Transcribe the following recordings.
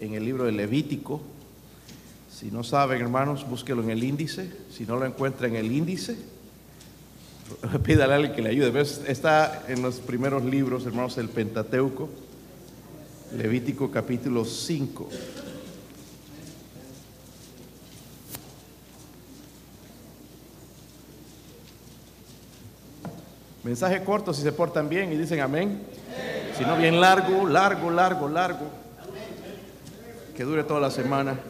en el libro de Levítico. Si no saben, hermanos, búsquelo en el índice. Si no lo encuentra en el índice, pídale a alguien que le ayude. Está en los primeros libros, hermanos, del Pentateuco. Levítico capítulo 5. Mensaje corto si se portan bien y dicen amén. Si no, bien largo, largo, largo, largo. Que dure toda la semana.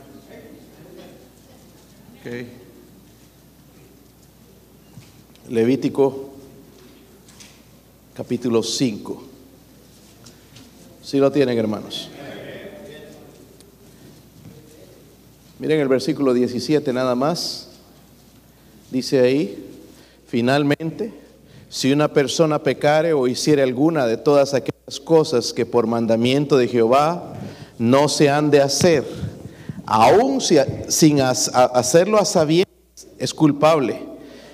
Levítico capítulo 5. Si lo tienen, hermanos. Miren el versículo 17 nada más. Dice ahí, finalmente si una persona pecare o hiciere alguna de todas aquellas cosas que por mandamiento de Jehová no se han de hacer, aun sin hacerlo a sabiendas, es culpable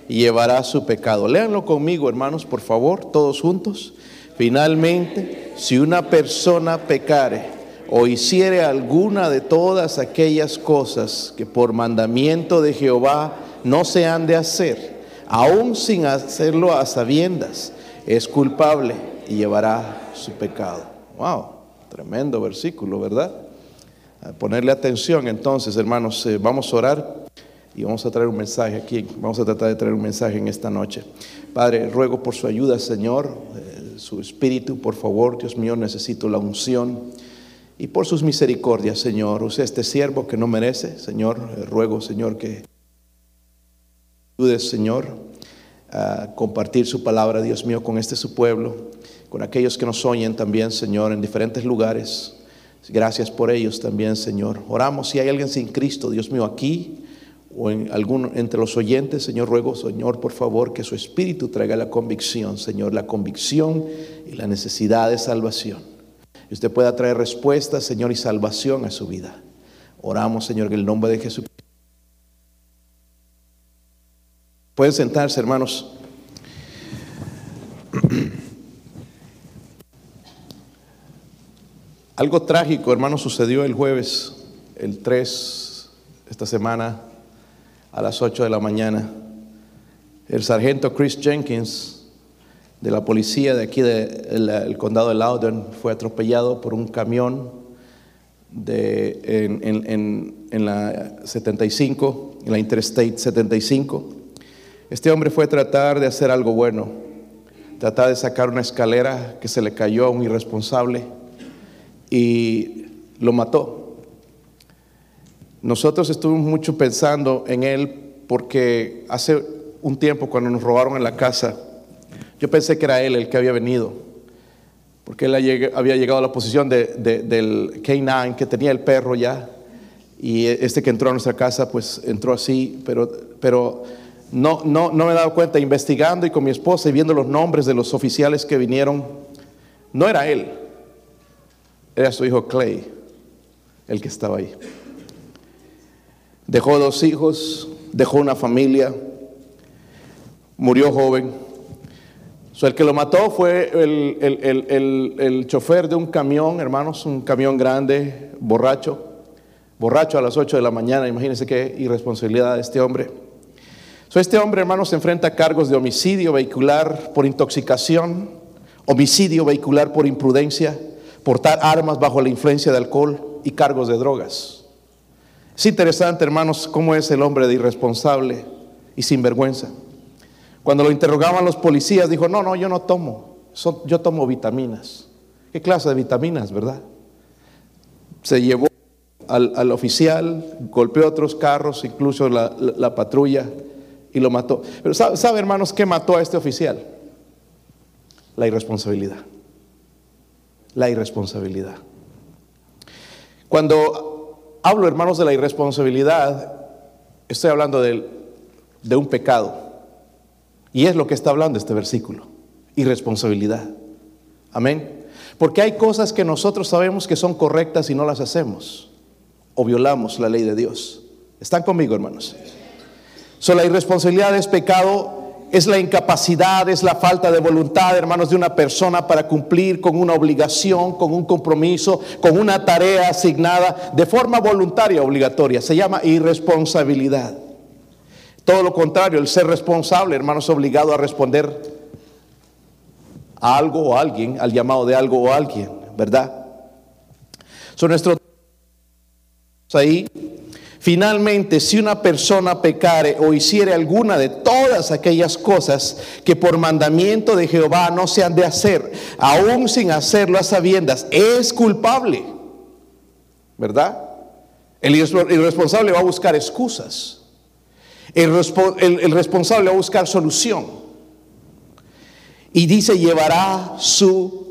y llevará su pecado. Léanlo conmigo, hermanos, por favor, todos juntos. Finalmente, si una persona pecare o hiciere alguna de todas aquellas cosas que por mandamiento de Jehová no se han de hacer, aún sin hacerlo a sabiendas, es culpable y llevará su pecado. Wow, tremendo versículo, ¿verdad? A ponerle atención entonces, hermanos, eh, vamos a orar y vamos a traer un mensaje aquí, vamos a tratar de traer un mensaje en esta noche. Padre, ruego por su ayuda, Señor, eh, su espíritu, por favor, Dios mío, necesito la unción. Y por sus misericordias, Señor, use este siervo que no merece, Señor, eh, ruego, Señor, que Señor, a compartir su palabra, Dios mío, con este su pueblo, con aquellos que nos oyen también, Señor, en diferentes lugares. Gracias por ellos también, Señor. Oramos si hay alguien sin Cristo, Dios mío, aquí o en algún entre los oyentes, Señor, ruego, Señor, por favor, que su espíritu traiga la convicción, Señor, la convicción y la necesidad de salvación. Y usted pueda traer respuesta, Señor, y salvación a su vida. Oramos, Señor, en el nombre de Jesús. Pueden sentarse, hermanos. Algo trágico, hermanos, sucedió el jueves, el 3, esta semana, a las 8 de la mañana. El sargento Chris Jenkins, de la policía de aquí del condado de Loudoun, fue atropellado por un camión de, en, en la 75, en la Interstate 75. Este hombre fue a tratar de hacer algo bueno, tratar de sacar una escalera que se le cayó a un irresponsable y lo mató. Nosotros estuvimos mucho pensando en él porque hace un tiempo cuando nos robaron en la casa, yo pensé que era él el que había venido, porque él había llegado a la posición del K9 que tenía el perro ya, y este que entró a nuestra casa pues entró así, pero, pero no, no, no me he dado cuenta, investigando y con mi esposa y viendo los nombres de los oficiales que vinieron, no era él, era su hijo Clay, el que estaba ahí. Dejó dos hijos, dejó una familia, murió joven. el que lo mató fue el, el, el, chofer de un camión, hermanos, un camión grande, borracho, borracho a las 8 de la mañana, imagínense qué irresponsabilidad de este hombre este hombre, hermanos, se enfrenta a cargos de homicidio vehicular por intoxicación, homicidio vehicular por imprudencia, portar armas bajo la influencia de alcohol y cargos de drogas. Es interesante, hermanos, cómo es el hombre de irresponsable y sinvergüenza. Cuando lo interrogaban los policías, dijo, no, no, yo no tomo, yo tomo vitaminas. ¿Qué clase de vitaminas, verdad? Se llevó al, oficial, golpeó otros carros, incluso la patrulla y lo mató. Pero sabe, hermanos, qué mató a este oficial? La irresponsabilidad. La irresponsabilidad. Cuando hablo, hermanos, de la irresponsabilidad, estoy hablando de, de un pecado. Y es lo que está hablando este versículo. Irresponsabilidad. Amén. Porque hay cosas que nosotros sabemos que son correctas y no las hacemos. O violamos la ley de Dios. ¿Están conmigo, hermanos? So, la irresponsabilidad es pecado es la incapacidad, es la falta de voluntad, hermanos, de una persona para cumplir con una obligación, con un compromiso, con una tarea asignada de forma voluntaria obligatoria. Se llama irresponsabilidad. Todo lo contrario, el ser responsable, hermanos, obligado a responder a algo o a alguien, al llamado de algo o a alguien, ¿verdad? Son nuestros Finalmente, si una persona pecare o hiciere alguna de todas aquellas cosas que por mandamiento de Jehová no se han de hacer, aún sin hacerlo a sabiendas, es culpable. ¿Verdad? El irresponsable va a buscar excusas. El, el responsable va a buscar solución. Y dice, llevará su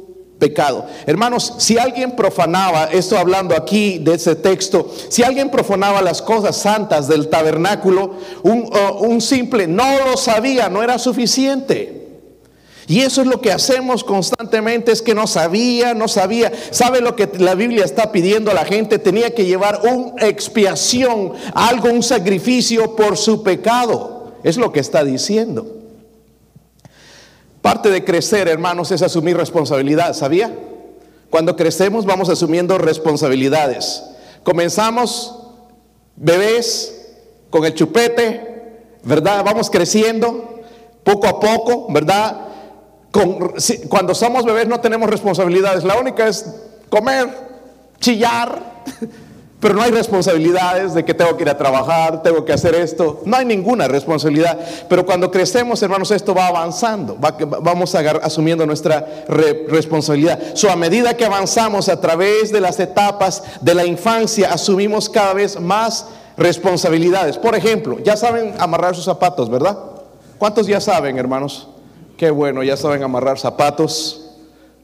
pecado. Hermanos, si alguien profanaba, esto hablando aquí de ese texto, si alguien profanaba las cosas santas del tabernáculo, un, uh, un simple no lo sabía, no era suficiente. Y eso es lo que hacemos constantemente, es que no sabía, no sabía. ¿Sabe lo que la Biblia está pidiendo a la gente? Tenía que llevar una expiación, algo, un sacrificio por su pecado. Es lo que está diciendo. Parte de crecer, hermanos, es asumir responsabilidad, ¿sabía? Cuando crecemos vamos asumiendo responsabilidades. Comenzamos bebés con el chupete, ¿verdad? Vamos creciendo poco a poco, ¿verdad? cuando somos bebés no tenemos responsabilidades. La única es comer, chillar, pero no hay responsabilidades de que tengo que ir a trabajar, tengo que hacer esto. No hay ninguna responsabilidad. Pero cuando crecemos, hermanos, esto va avanzando. vamos asumiendo nuestra responsabilidad. So, a medida que avanzamos a través de las etapas de la infancia, asumimos cada vez más responsabilidades. Por ejemplo, ya saben amarrar sus zapatos, ¿verdad? ¿Cuántos ya saben, hermanos? Qué bueno, ya saben amarrar zapatos,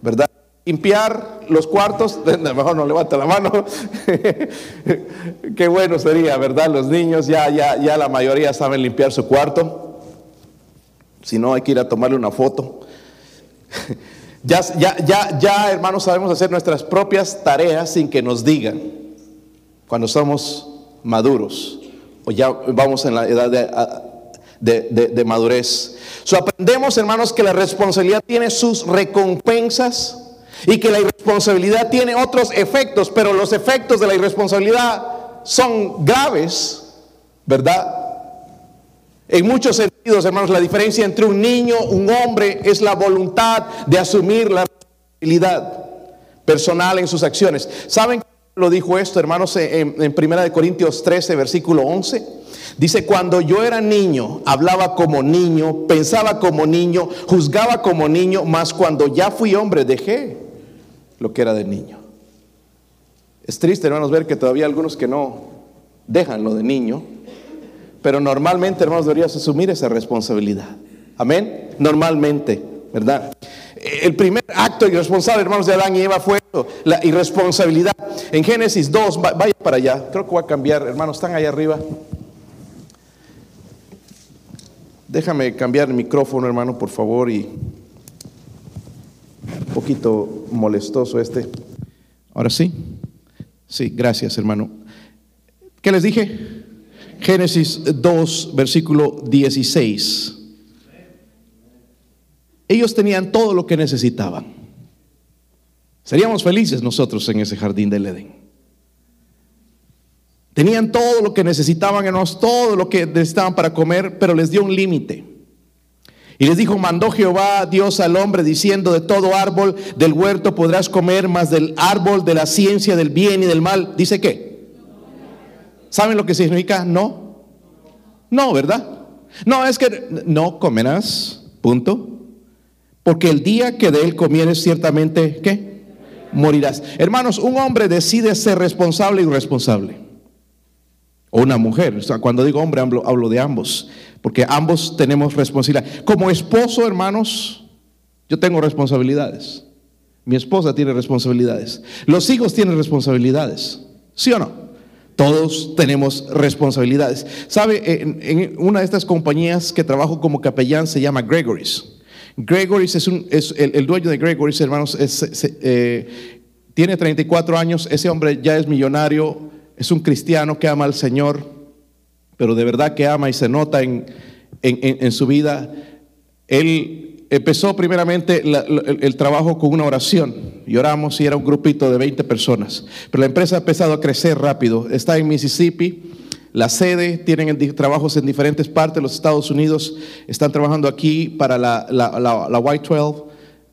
¿verdad? Limpiar los cuartos, mejor no levanta la mano. Qué bueno sería, ¿verdad? Los niños ya, ya, ya la mayoría saben limpiar su cuarto. Si no, hay que ir a tomarle una foto. ya, ya, ya, hermanos, sabemos hacer nuestras propias tareas sin que nos digan. Cuando somos maduros o ya vamos en la edad de, madurez. So, aprendemos, hermanos, que la responsabilidad tiene sus recompensas y que la irresponsabilidad tiene otros efectos, pero los efectos de la irresponsabilidad son graves, ¿verdad? En muchos sentidos, hermanos, la diferencia entre un niño, un hombre, es la voluntad de asumir la responsabilidad personal en sus acciones. ¿Saben lo dijo esto, hermanos, en, en Primera de Corintios 13, versículo 11? Dice, cuando yo era niño, hablaba como niño, pensaba como niño, juzgaba como niño, mas cuando ya fui hombre dejé lo que era de niño. Es triste, hermanos, ver que todavía algunos que no dejan lo de niño, pero normalmente, hermanos, deberías asumir esa responsabilidad. Amén. Normalmente, ¿verdad? El primer acto irresponsable, hermanos, de Adán y Eva fue la irresponsabilidad. En Génesis 2, vaya para allá, creo que voy a cambiar, hermanos, están ahí arriba. Déjame cambiar el micrófono, hermano, por favor, y poquito molestoso este. Ahora sí. Sí, gracias hermano. ¿Qué les dije? Génesis 2, versículo 16. Ellos tenían todo lo que necesitaban. Seríamos felices nosotros en ese jardín del Edén. Tenían todo lo que necesitaban, hermanos, todo lo que necesitaban para comer, pero les dio un límite. Y les dijo, mandó Jehová Dios al hombre diciendo, de todo árbol del huerto podrás comer, más del árbol de la ciencia del bien y del mal. ¿Dice qué? ¿Saben lo que significa no? No, ¿verdad? No, es que no comerás, punto. Porque el día que de él comieres ciertamente, ¿qué? Morirás. Hermanos, un hombre decide ser responsable y irresponsable. O una mujer. Cuando digo hombre, hablo de ambos porque ambos tenemos responsabilidad. Como esposo, hermanos, yo tengo responsabilidades. Mi esposa tiene responsabilidades. Los hijos tienen responsabilidades. ¿Sí o no? Todos tenemos responsabilidades. ¿Sabe? En, una de estas compañías que trabajo como capellán se llama Gregory's. Gregory's es, un, es el, dueño de Gregory's, hermanos, eh, tiene 34 años. Ese hombre ya es millonario, es un cristiano que ama al Señor pero de verdad que ama y se nota en, su vida. Él empezó primeramente el, trabajo con una oración y oramos y era un grupito de 20 personas. Pero la empresa ha empezado a crecer rápido. Está en Mississippi. La sede, tienen en trabajos en diferentes partes de los Estados Unidos. Están trabajando aquí para la, la, la, la Y12,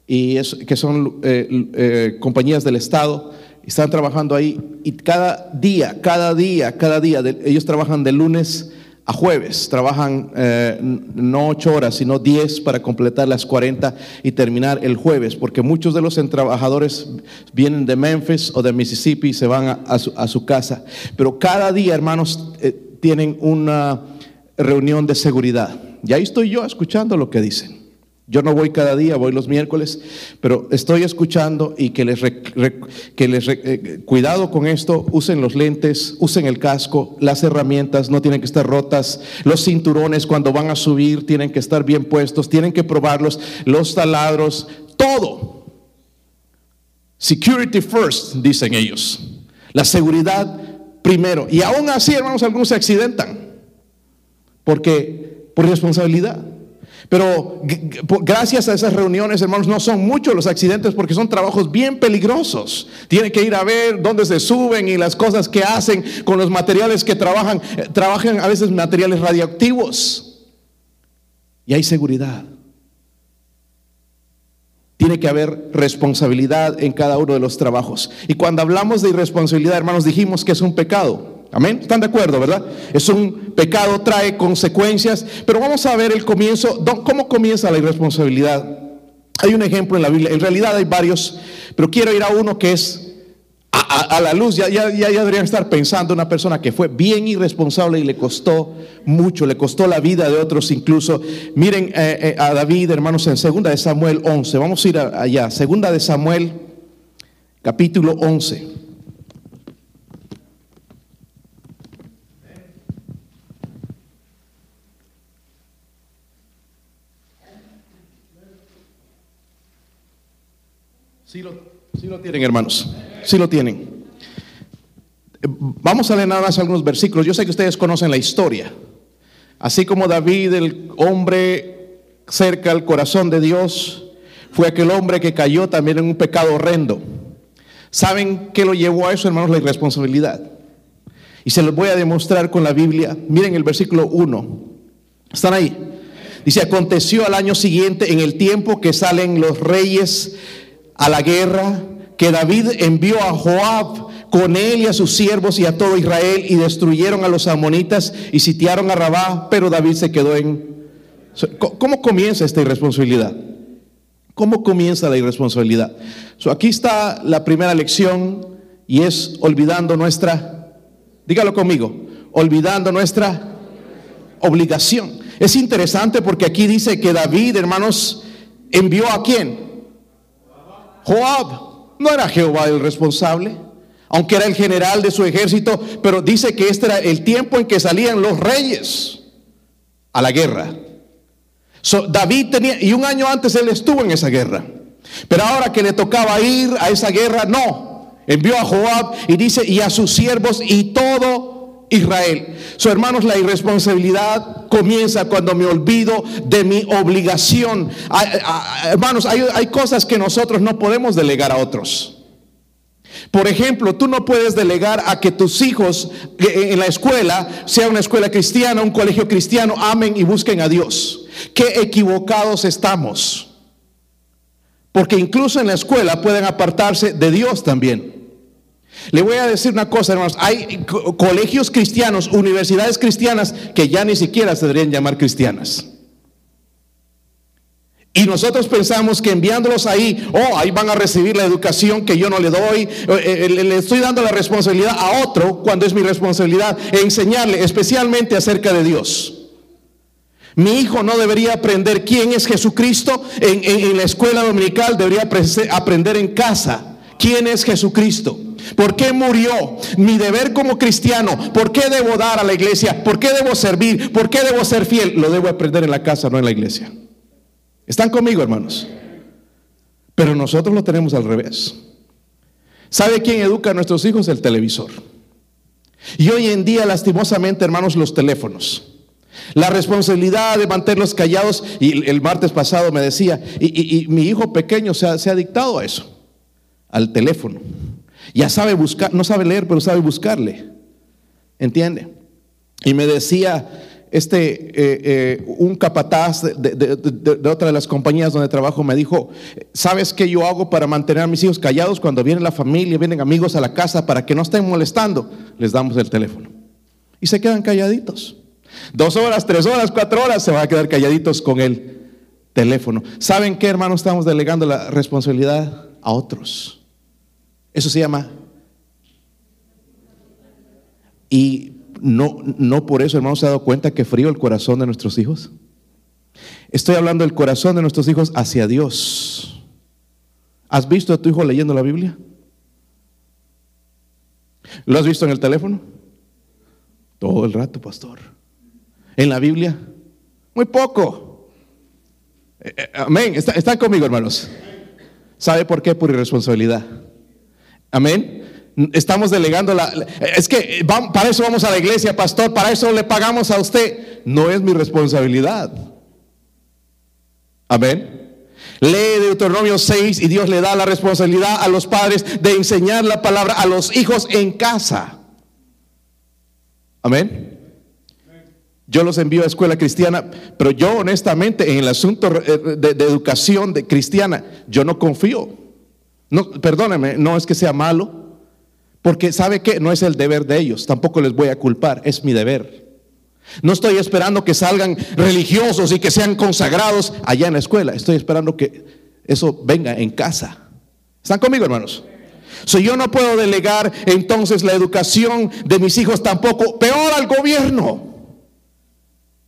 y que son eh, eh, compañías del Estado. Están trabajando ahí y cada día, cada día, cada día, de- ellos trabajan de lunes a jueves. Trabajan eh, no ocho horas, sino 10 para completar las 40 y terminar el jueves, porque muchos de los trabajadores vienen de Memphis o de Mississippi y se van a, a su, a su casa. Pero cada día, hermanos, eh, tienen una reunión de seguridad. Y ahí estoy yo escuchando lo que dicen. Yo no voy cada día, voy los miércoles, pero estoy escuchando y que les, que les eh, cuidado con esto, usen los lentes, usen el casco, las herramientas no tienen que estar rotas, los cinturones cuando van a subir tienen que estar bien puestos, tienen que probarlos, los taladros, todo. Security first, dicen ellos. La seguridad primero. Y aún así, hermanos, algunos se accidentan. Porque por responsabilidad. Pero gracias a esas reuniones, hermanos, no son muchos los accidentes porque son trabajos bien peligrosos. Tienen que ir a ver dónde se suben y las cosas que hacen con los materiales que trabajan. Eh, Trabajan a veces materiales radioactivos. Y hay seguridad. Tiene que haber responsabilidad en cada uno de los trabajos. Y cuando hablamos de irresponsabilidad, hermanos, dijimos que es un pecado. Amén. ¿Están de acuerdo, verdad? Es un pecado, trae consecuencias. Pero vamos a ver el comienzo. ¿Dó- ¿Cómo comienza la irresponsabilidad? Hay un ejemplo en la Biblia. En realidad hay varios, pero quiero ir a uno que es a, la luz. Ya, ya, ya, deberían estar pensando una persona que fue bien irresponsable y le costó mucho, le costó la vida de otros incluso. Miren eh, eh, a David, hermanos, en segunda de Samuel 11. Vamos a ir allá. Segunda de Samuel, capítulo 11. Sí lo, tienen, hermanos. Sí lo tienen. Eh, Vamos a leer nada más algunos versículos. Yo sé que ustedes conocen la historia. Así como David, el hombre cerca al corazón de Dios, fue aquel hombre que cayó también en un pecado horrendo. ¿Saben qué lo llevó a eso, hermanos? La irresponsabilidad. Y se los voy a demostrar con la Biblia. Miren el versículo 1. ¿Están ahí? Dice, aconteció al año siguiente, en el tiempo que salen los reyes a la guerra, que David envió a Joab con él y a sus siervos y a todo Israel y destruyeron a los amonitas y sitiaron a Rabá, pero David se quedó en... ¿Cómo comienza esta irresponsabilidad? ¿Cómo comienza la irresponsabilidad? So, aquí está la primera lección y es olvidando nuestra, dígalo conmigo, olvidando nuestra obligación. Es interesante porque aquí dice que David, hermanos, envió a quién? Joab. No era Jehová el responsable, aunque era el general de su ejército, pero dice que este era el tiempo en que salían los reyes a la guerra. So, David tenía, y un año antes él estuvo en esa guerra. Pero ahora que le tocaba ir a esa guerra, no. Envió a Joab y dice, y a sus siervos y todo Israel. So, hermanos, la irresponsabilidad comienza cuando me olvido de mi obligación. Hermanos, hay, hay cosas que nosotros no podemos delegar a otros. Por ejemplo, tú no puedes delegar a que tus hijos eh, en la escuela, sea una escuela cristiana, un colegio cristiano, amen y busquen a Dios. Qué equivocados estamos. Porque incluso en la escuela pueden apartarse de Dios también. Le voy a decir una cosa, hermanos. Hay co- colegios cristianos, universidades cristianas que ya ni siquiera se deberían llamar cristianas. Y nosotros pensamos que enviándolos ahí, oh, ahí van a recibir la educación que yo no le doy. Eh, eh, le, estoy dando la responsabilidad a otro cuando es mi responsabilidad enseñarle especialmente acerca de Dios. Mi hijo no debería aprender quién es Jesucristo en, la escuela dominical, debería apre- aprender en casa quién es Jesucristo. ¿Por qué murió? Mi deber como cristiano. ¿Por qué debo dar a la iglesia? ¿Por qué debo servir? ¿Por qué debo ser fiel? Lo debo aprender en la casa, no en la iglesia. ¿Están conmigo, hermanos? Pero nosotros lo tenemos al revés. ¿Sabe quién educa a nuestros hijos? El televisor. Y hoy en día, lastimosamente, hermanos, los teléfonos. La responsabilidad de mantenerlos callados. Y el martes pasado me decía, y, mi hijo pequeño se ha, se ha dictado a eso, al teléfono. Ya sabe buscar, no sabe leer, pero sabe buscarle. ¿Entiende? Y me decía, este, eh, eh, un capataz de, otra de las compañías donde trabajo me dijo, ¿sabes qué yo hago para mantener a mis hijos callados cuando viene la familia, vienen amigos a la casa para que no estén molestando? Les damos el teléfono. Y se quedan calladitos. Dos horas, tres horas, cuatro horas se van a quedar calladitos con el teléfono. ¿Saben qué, hermano? Estamos delegando la responsabilidad a otros. Eso se llama... Y no, no por eso, hermanos, se ha dado cuenta que frío el corazón de nuestros hijos. Estoy hablando del corazón de nuestros hijos hacia Dios. ¿Has visto a tu hijo leyendo la Biblia? ¿Lo has visto en el teléfono? Todo el rato, pastor. ¿En la Biblia? Muy poco. Eh, eh, amén. Están conmigo, hermanos. ¿Sabe por qué? Por irresponsabilidad. Amén. Estamos delegando la... Es que para eso vamos a la iglesia, pastor, para eso le pagamos a usted. No es mi responsabilidad. Amén. Lee Deuteronomio 6 y Dios le da la responsabilidad a los padres de enseñar la palabra a los hijos en casa. Amén. Yo los envío a escuela cristiana, pero yo honestamente en el asunto de, de educación de cristiana, yo no confío. No, perdóneme, no es que sea malo, porque sabe que no es el deber de ellos, tampoco les voy a culpar, es mi deber. No estoy esperando que salgan religiosos y que sean consagrados allá en la escuela, estoy esperando que eso venga en casa. ¿Están conmigo, hermanos? Si yo no puedo delegar entonces la educación de mis hijos tampoco, peor al gobierno.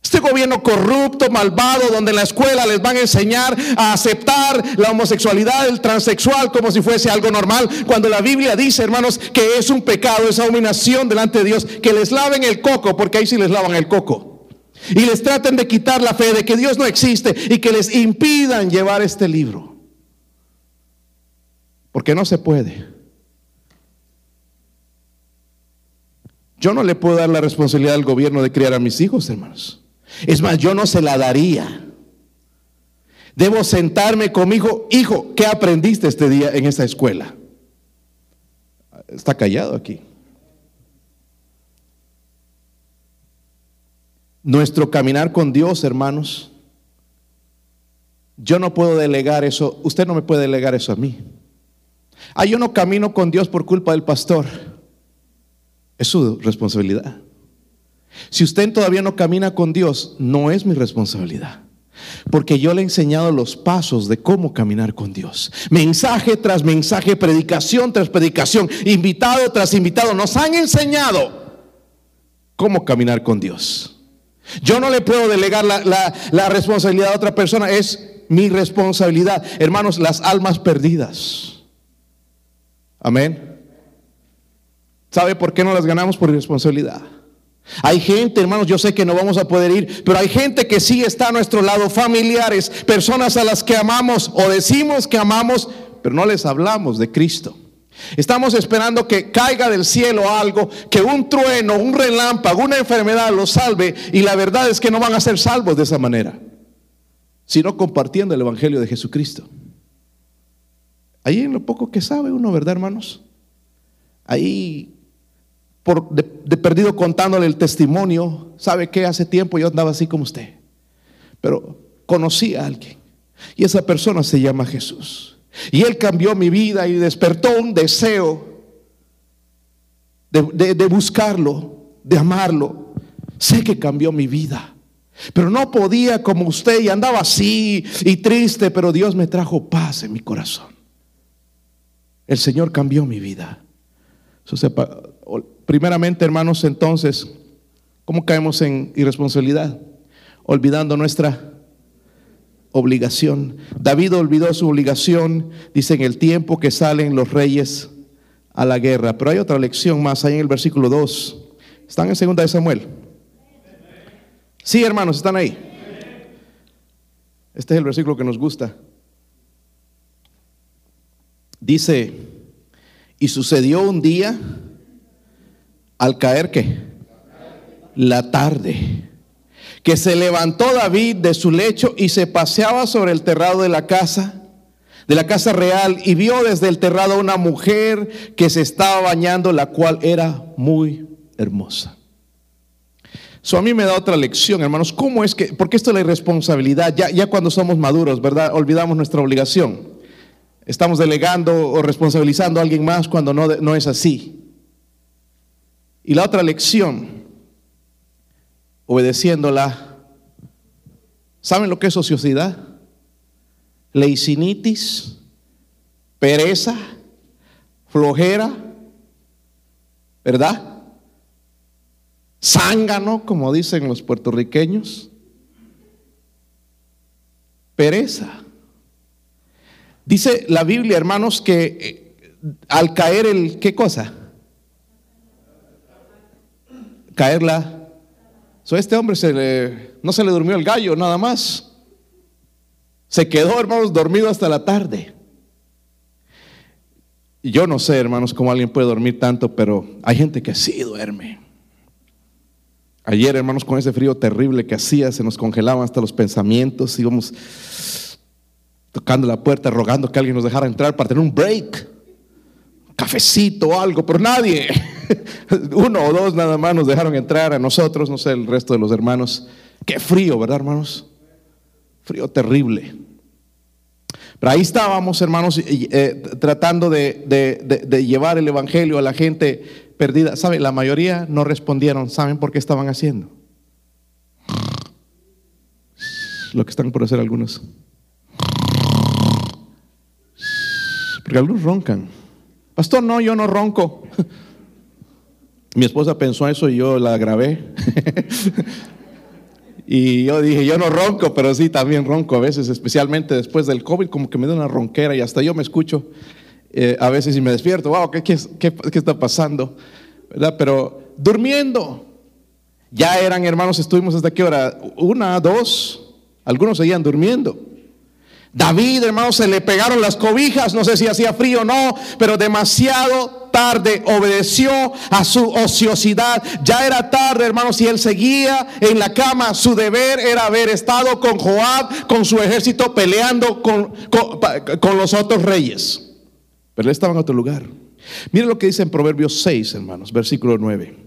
Este gobierno corrupto, malvado, donde en la escuela les van a enseñar a aceptar la homosexualidad, el transexual como si fuese algo normal, cuando la Biblia dice, hermanos, que es un pecado, es abominación delante de Dios, que les laven el coco, porque ahí sí les lavan el coco. Y les traten de quitar la fe de que Dios no existe y que les impidan llevar este libro. Porque no se puede. Yo no le puedo dar la responsabilidad al gobierno de criar a mis hijos, hermanos. Es más, yo no se la daría. Debo sentarme conmigo, hijo, ¿qué aprendiste este día en esa escuela? Está callado aquí. Nuestro caminar con Dios, hermanos, yo no puedo delegar eso, usted no me puede delegar eso a mí. Ah, yo no camino con Dios por culpa del pastor. Es su responsabilidad. Si usted todavía no camina con Dios, no es mi responsabilidad. Porque yo le he enseñado los pasos de cómo caminar con Dios. Mensaje tras mensaje, predicación tras predicación, invitado tras invitado, nos han enseñado cómo caminar con Dios. Yo no le puedo delegar la, responsabilidad a otra persona, es mi responsabilidad. Hermanos, las almas perdidas. Amén. ¿Sabe por qué no las ganamos? Por irresponsabilidad. Hay gente, hermanos, yo sé que no vamos a poder ir, pero hay gente que sí está a nuestro lado, familiares, personas a las que amamos o decimos que amamos, pero no les hablamos de Cristo. Estamos esperando que caiga del cielo algo, que un trueno, un relámpago, una enfermedad los salve y la verdad es que no van a ser salvos de esa manera, sino compartiendo el Evangelio de Jesucristo. Ahí en lo poco que sabe uno, ¿verdad, hermanos? Ahí de, perdido contándole el testimonio. ¿Sabe qué? Hace tiempo yo andaba así como usted. Pero conocí a alguien. Y esa persona se llama Jesús. Y Él cambió mi vida y despertó un deseo de, de, buscarlo, de amarlo. Sé que cambió mi vida. Pero no podía como usted y andaba así y triste, pero Dios me trajo paz en mi corazón. El Señor cambió mi vida. Primeramente, hermanos, entonces, ¿cómo caemos en irresponsabilidad? Olvidando nuestra obligación. David olvidó su obligación, dice, en el tiempo que salen los reyes a la guerra. Pero hay otra lección más ahí en el versículo 2. Están en segunda de Samuel. Sí, hermanos, están ahí. Este es el versículo que nos gusta. Dice, y sucedió un día al caer qué? La tarde. que se levantó David de su lecho y se paseaba sobre el terrado de la casa, de la casa real, y vio desde el terrado una mujer que se estaba bañando, la cual era muy hermosa. Eso a mí me da otra lección, hermanos. ¿Cómo es que, porque esto es la irresponsabilidad, ya, ya cuando somos maduros, ¿verdad? Olvidamos nuestra obligación. Estamos delegando o responsabilizando a alguien más cuando no, no es así. Y la otra lección, obedeciéndola, ¿saben lo que es ociosidad? Leicinitis, pereza, flojera, ¿verdad? zángano, como dicen los puertorriqueños, pereza. Dice la Biblia, hermanos, que eh, al caer el, ¿qué cosa? Caerla. So, este hombre se le, no se le durmió el gallo, nada más. Se quedó, hermanos, dormido hasta la tarde. Yo no sé, hermanos, cómo alguien puede dormir tanto, pero hay gente que sí duerme. Ayer, hermanos, con ese frío terrible que hacía, se nos congelaban hasta los pensamientos, íbamos tocando la puerta, rogando que alguien nos dejara entrar para tener un break, cafecito o algo, pero nadie, uno o dos nada más nos dejaron entrar a nosotros, no sé, el resto de los hermanos. Qué frío, ¿verdad, hermanos? Frío terrible. Pero ahí estábamos, hermanos, eh, tratando de llevar el Evangelio a la gente perdida. ¿Sabe? La mayoría no respondieron. ¿Saben por qué estaban haciendo? Lo que están por hacer algunos. Porque algunos roncan. Pastor, no, yo no ronco. Mi esposa pensó eso y yo la grabé. y yo dije, yo no ronco, pero sí también ronco a veces, especialmente después del COVID, como que me da una ronquera y hasta yo me escucho. Eh, a veces y me despierto, wow, ¿qué, qué, está pasando? ¿Verdad? Pero durmiendo. Ya eran hermanos, estuvimos hasta qué hora? Una, dos, algunos seguían durmiendo. David, hermanos, se le pegaron las cobijas, no sé si hacía frío o no, pero demasiado tarde obedeció a su ociosidad. Ya era tarde, hermanos, y él seguía en la cama. Su deber era haber estado con Joab, con su ejército, peleando con, con, con los otros reyes. Pero él estaba en otro lugar. Mire lo que dice en Proverbios 6, hermanos, versículo 9.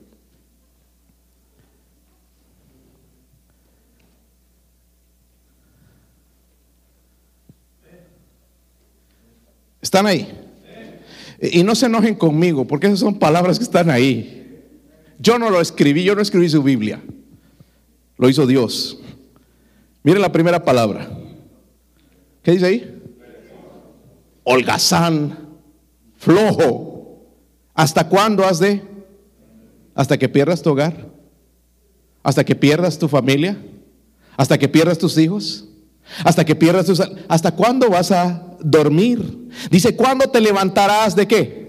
¿Están ahí? Y no se enojen conmigo, porque esas son palabras que están ahí. Yo no lo escribí, yo no escribí su Biblia. Lo hizo Dios. Mire la primera palabra. ¿Qué dice ahí? Holgazán flojo. ¿Hasta cuándo has de? ¿Hasta que pierdas tu hogar? ¿Hasta que pierdas tu familia? ¿Hasta que pierdas tus hijos? ¿Hasta que pierdas tus... ¿Hasta cuándo vas a dormir? Dice, ¿cuándo te levantarás de qué?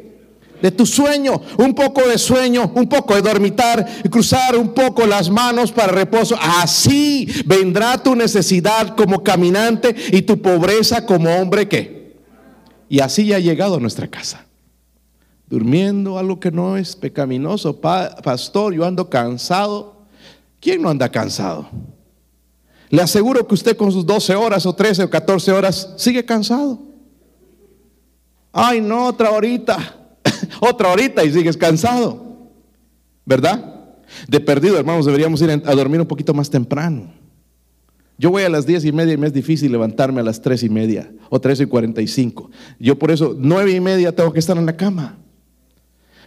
de tu sueño, un poco de sueño, un poco de dormitar, cruzar un poco las manos para reposo. Así vendrá tu necesidad como caminante y tu pobreza como hombre que y así ya ha llegado a nuestra casa. Durmiendo, algo que no es pecaminoso. pastor, yo ando cansado. ¿Quién no anda cansado? Le aseguro que usted con sus 12 horas o 13 o 14 horas sigue cansado. Ay, no, otra horita. otra horita y sigues cansado. ¿Verdad? De perdido, hermanos, deberíamos ir a dormir un poquito más temprano. Yo voy a las diez y media y me es difícil levantarme a las tres y media o tres y cuarenta y cinco. Yo por eso nueve y media tengo que estar en la cama.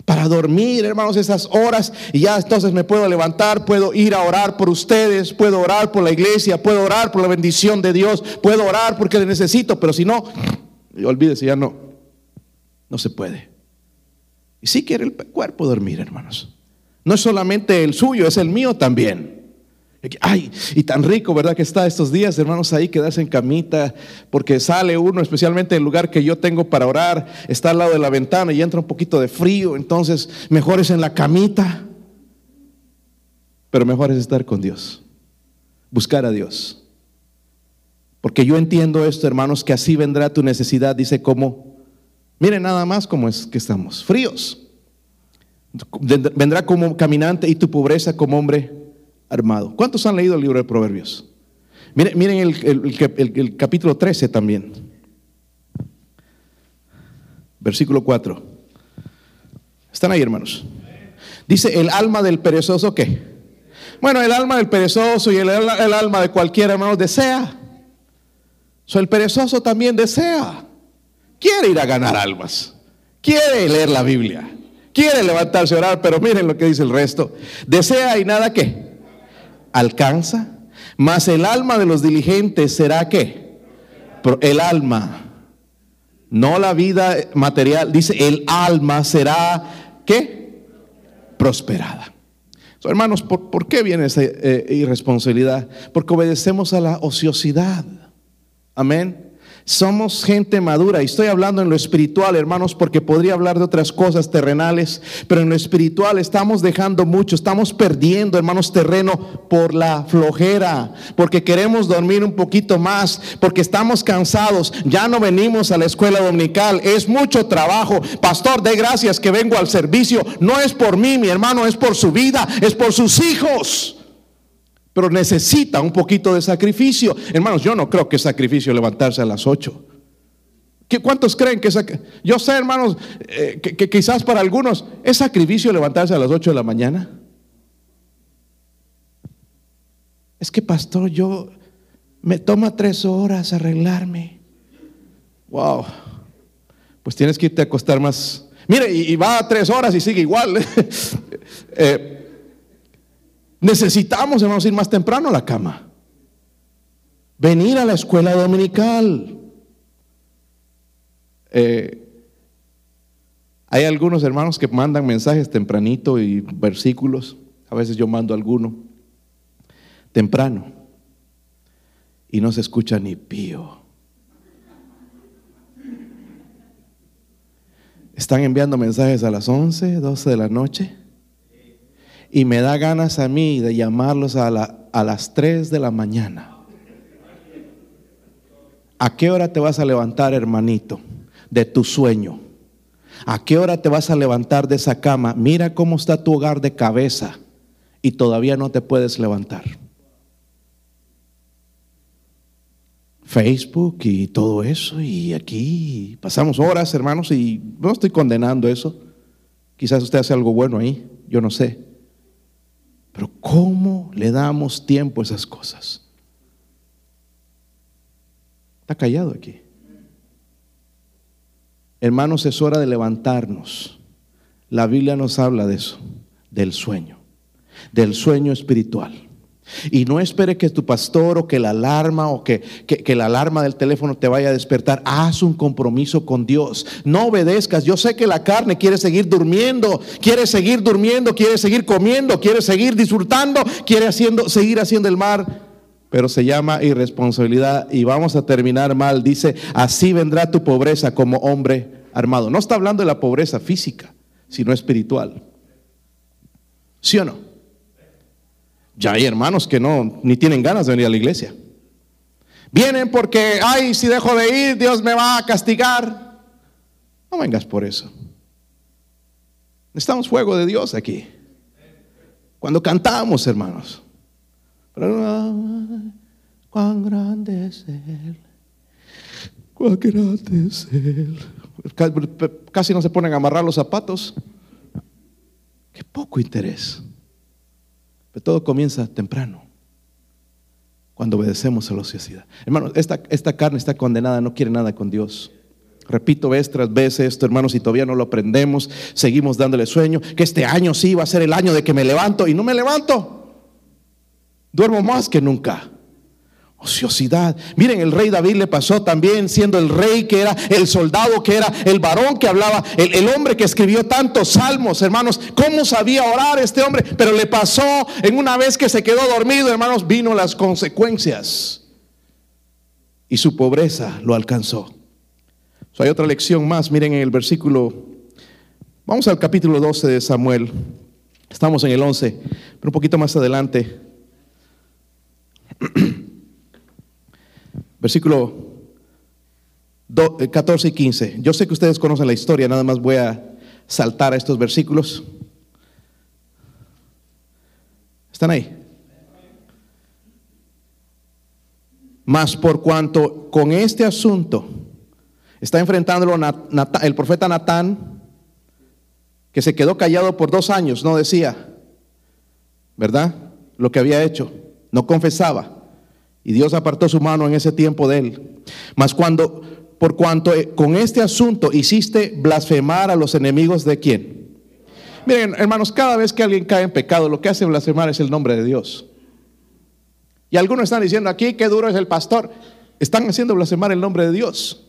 Para dormir, hermanos, esas horas y ya entonces me puedo levantar, puedo ir a orar por ustedes, puedo orar por la iglesia, puedo orar por la bendición de Dios, puedo orar porque le necesito, pero si no, olvídese, ya no, no se puede. Y si quiere el cuerpo dormir, hermanos. No es solamente el suyo, es el mío también. Ay, y tan rico, ¿verdad? Que está estos días, hermanos, ahí quedarse en camita, porque sale uno, especialmente el lugar que yo tengo para orar, está al lado de la ventana y entra un poquito de frío, entonces mejor es en la camita, pero mejor es estar con Dios, buscar a Dios. Porque yo entiendo esto, hermanos, que así vendrá tu necesidad, dice como, miren nada más cómo es que estamos, fríos. Vendrá como caminante y tu pobreza como hombre armado. ¿Cuántos han leído el libro de Proverbios? Miren, miren el, capítulo 13 también. Versículo 4. ¿Están ahí, hermanos? Dice, el alma del perezoso, ¿qué? Bueno, el alma del perezoso y el, alma de cualquier hermano desea. So, el perezoso también desea. Quiere ir a ganar almas. Quiere leer la Biblia. Quiere levantarse a orar, pero miren lo que dice el resto. Desea y nada que alcanza. Mas el alma de los diligentes será que el alma, no la vida material, dice el alma será que prosperada. hermanos, ¿por, qué viene esa eh, irresponsabilidad? Porque obedecemos a la ociosidad. Amén. Somos gente madura y estoy hablando en lo espiritual, hermanos, porque podría hablar de otras cosas terrenales, pero en lo espiritual estamos dejando mucho, estamos perdiendo, hermanos, terreno por la flojera, porque queremos dormir un poquito más, porque estamos cansados, ya no venimos a la escuela dominical, es mucho trabajo. Pastor, de gracias que vengo al servicio, no es por mí, mi hermano, es por su vida, es por sus hijos pero necesita un poquito de sacrificio. Hermanos, yo no creo que es sacrificio levantarse a las 8. ¿Cuántos creen que es Yo sé, hermanos, eh, que, quizás para algunos es sacrificio levantarse a las 8 de la mañana. Es que, pastor, yo me toma tres horas arreglarme. Wow. Pues tienes que irte a acostar más. Mire, y, va a tres horas y sigue igual. eh, Necesitamos, hermanos, ir más temprano a la cama. Venir a la escuela dominical. Eh, hay algunos hermanos que mandan mensajes tempranito y versículos. A veces yo mando alguno temprano y no se escucha ni pío. Están enviando mensajes a las 11, 12 de la noche y me da ganas a mí de llamarlos a, a las 3 de la mañana. ¿A qué hora te vas a levantar, hermanito, de tu sueño? ¿A qué hora te vas a levantar de esa cama? Mira cómo está tu hogar de cabeza y todavía no te puedes levantar. Facebook y todo eso y aquí pasamos horas, hermanos, y no estoy condenando eso. Quizás usted hace algo bueno ahí, yo no sé. Pero ¿cómo le damos tiempo a esas cosas? Está callado aquí. Hermanos, es hora de levantarnos. La Biblia nos habla de eso, del sueño, del sueño espiritual. Y no espere que tu pastor o que la alarma o que, que, la alarma del teléfono te vaya a despertar. Haz un compromiso con Dios. No obedezcas. Yo sé que la carne quiere seguir durmiendo, quiere seguir durmiendo, quiere seguir comiendo, quiere seguir disfrutando, quiere haciendo, seguir haciendo el mar. Pero se llama irresponsabilidad y vamos a terminar mal. Dice, así vendrá tu pobreza como hombre armado. No está hablando de la pobreza física, sino espiritual. ¿Sí o no? Ya hay hermanos que no, ni tienen ganas de venir a la iglesia. Vienen porque, ay, si dejo de ir, Dios me va a castigar. No vengas por eso. Necesitamos fuego de Dios aquí. Cuando cantamos, hermanos. Cuán grande es Él. Cuán grande es Él. Casi no se ponen a amarrar los zapatos. Qué poco interés. Pero todo comienza temprano, cuando obedecemos a la sociedad. Hermanos, esta, esta carne está condenada, no quiere nada con Dios. Repito vez tras vez esto, hermanos, y todavía no lo aprendemos, seguimos dándole sueño, que este año sí va a ser el año de que me levanto y no me levanto. Duermo más que nunca ociosidad. Miren, el rey David le pasó también siendo el rey que era, el soldado que era, el varón que hablaba, el, hombre que escribió tantos salmos, hermanos. ¿Cómo sabía orar este hombre? Pero le pasó en una vez que se quedó dormido, hermanos, vino las consecuencias. Y su pobreza lo alcanzó. hay otra lección más, miren en el versículo, vamos al capítulo 12 de Samuel. Estamos en el 11, pero un poquito más adelante. Versículo 14 eh, y 15. Yo sé que ustedes conocen la historia, nada más voy a saltar a estos versículos. ¿Están ahí? Mas por cuanto con este asunto está enfrentándolo el profeta Natán, que se quedó callado por dos años, no decía, ¿verdad? Lo que había hecho, no confesaba. Y Dios apartó su mano en ese tiempo de él. Mas cuando, por cuanto eh, con este asunto hiciste blasfemar a los enemigos de quién? Miren, hermanos, cada vez que alguien cae en pecado, lo que hace blasfemar es el nombre de Dios. Y algunos están diciendo aquí, qué duro es el pastor. Están haciendo blasfemar el nombre de Dios.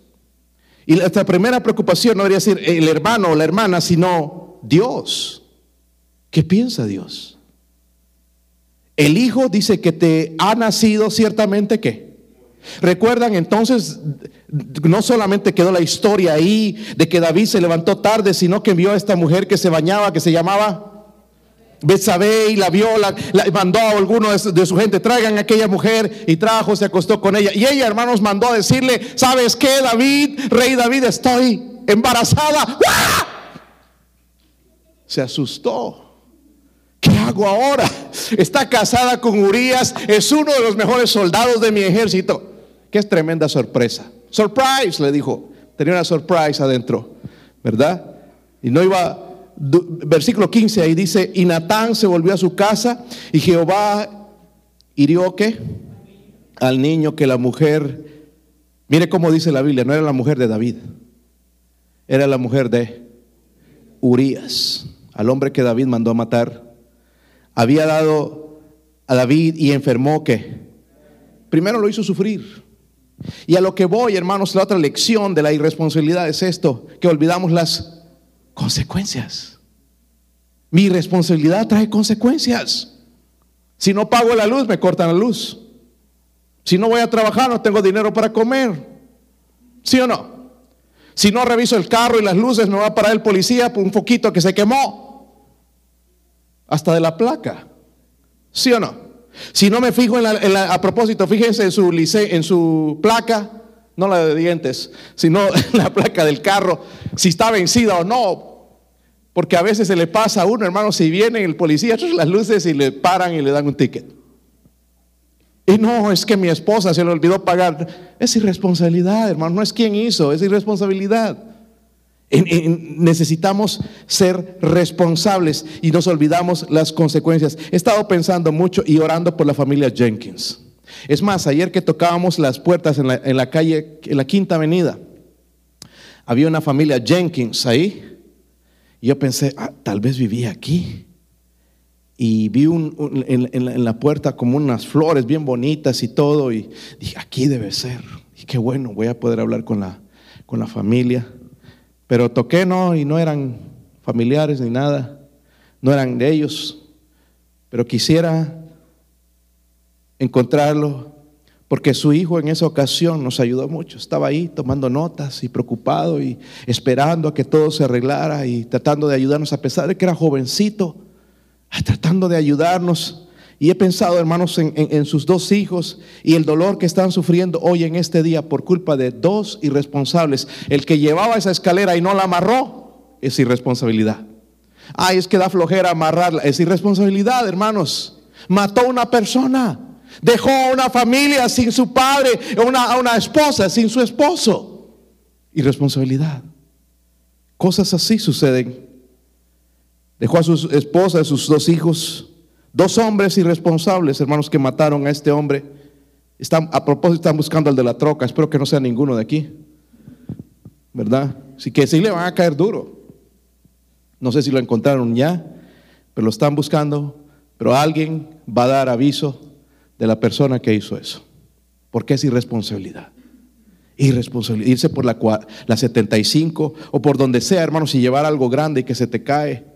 Y nuestra primera preocupación no debería ser el hermano o la hermana, sino Dios. ¿Qué piensa Dios? El Hijo dice que te ha nacido ciertamente que. Recuerdan entonces, no solamente quedó la historia ahí de que David se levantó tarde, sino que vio a esta mujer que se bañaba, que se llamaba Betsabé y la vio, la, mandó a alguno de su, gente, traigan a aquella mujer y trajo, se acostó con ella. Y ella, hermanos, mandó a decirle, ¿sabes qué, David? Rey David, estoy embarazada. Se asustó. ¿Qué hago ahora? Está casada con Urias, es uno de los mejores soldados de mi ejército. Qué es tremenda sorpresa. Surprise, le dijo. Tenía una surprise adentro, ¿verdad? Y no iba, versículo 15 ahí dice, y Natán se volvió a su casa y Jehová hirió qué? Al niño que la mujer, mire cómo dice la Biblia, no era la mujer de David, era la mujer de Urias, al hombre que David mandó a matar. Había dado a David y enfermó que primero lo hizo sufrir. Y a lo que voy, hermanos, la otra lección de la irresponsabilidad es esto, que olvidamos las consecuencias. Mi responsabilidad trae consecuencias. Si no pago la luz, me cortan la luz. Si no voy a trabajar, no tengo dinero para comer. ¿Sí o no? Si no reviso el carro y las luces, me va a parar el policía por un foquito que se quemó. Hasta de la placa. ¿Sí o no? Si no me fijo en la, a propósito, fíjense en su, en su placa, no la de dientes, sino en la placa del carro, si está vencida o no. Porque a veces se le pasa a uno, hermano, si viene el policía, las luces y le paran y le dan un ticket. Y no, es que mi esposa se le olvidó pagar. Es irresponsabilidad, hermano, no es quien hizo, es irresponsabilidad necesitamos ser responsables y nos olvidamos las consecuencias. He estado pensando mucho y orando por la familia Jenkins. Es más, ayer que tocábamos las puertas en la, calle, en la Quinta Avenida, había una familia Jenkins ahí. Y yo pensé, ah, tal vez vivía aquí. Y vi en, la puerta como unas flores bien bonitas y todo. Y dije, aquí debe ser. Y qué bueno, voy a poder hablar con la, con la familia. Pero toqué no, y no eran familiares ni nada, no eran de ellos. Pero quisiera encontrarlo, porque su hijo en esa ocasión nos ayudó mucho. Estaba ahí tomando notas y preocupado y esperando a que todo se arreglara y tratando de ayudarnos, a pesar de que era jovencito, tratando de ayudarnos. Y he pensado, hermanos, en, sus dos hijos y el dolor que están sufriendo hoy en este día por culpa de dos irresponsables. El que llevaba esa escalera y no la amarró es irresponsabilidad. Ay, es que da flojera amarrarla. Es irresponsabilidad, hermanos. Mató a una persona. Dejó a una familia sin su padre, a una esposa sin su esposo. Irresponsabilidad. Cosas así suceden. Dejó a su esposa, a sus dos hijos Dos hombres irresponsables, hermanos, que mataron a este hombre. Están, a propósito, están buscando al de la troca. Espero que no sea ninguno de aquí. ¿Verdad? Así que sí le van a caer duro. No sé si lo encontraron ya, pero lo están buscando. Pero alguien va a dar aviso de la persona que hizo eso. Porque es irresponsabilidad. Irresponsabilidad. Irse por la, la 75 o por donde sea, hermanos, y llevar algo grande y que se te cae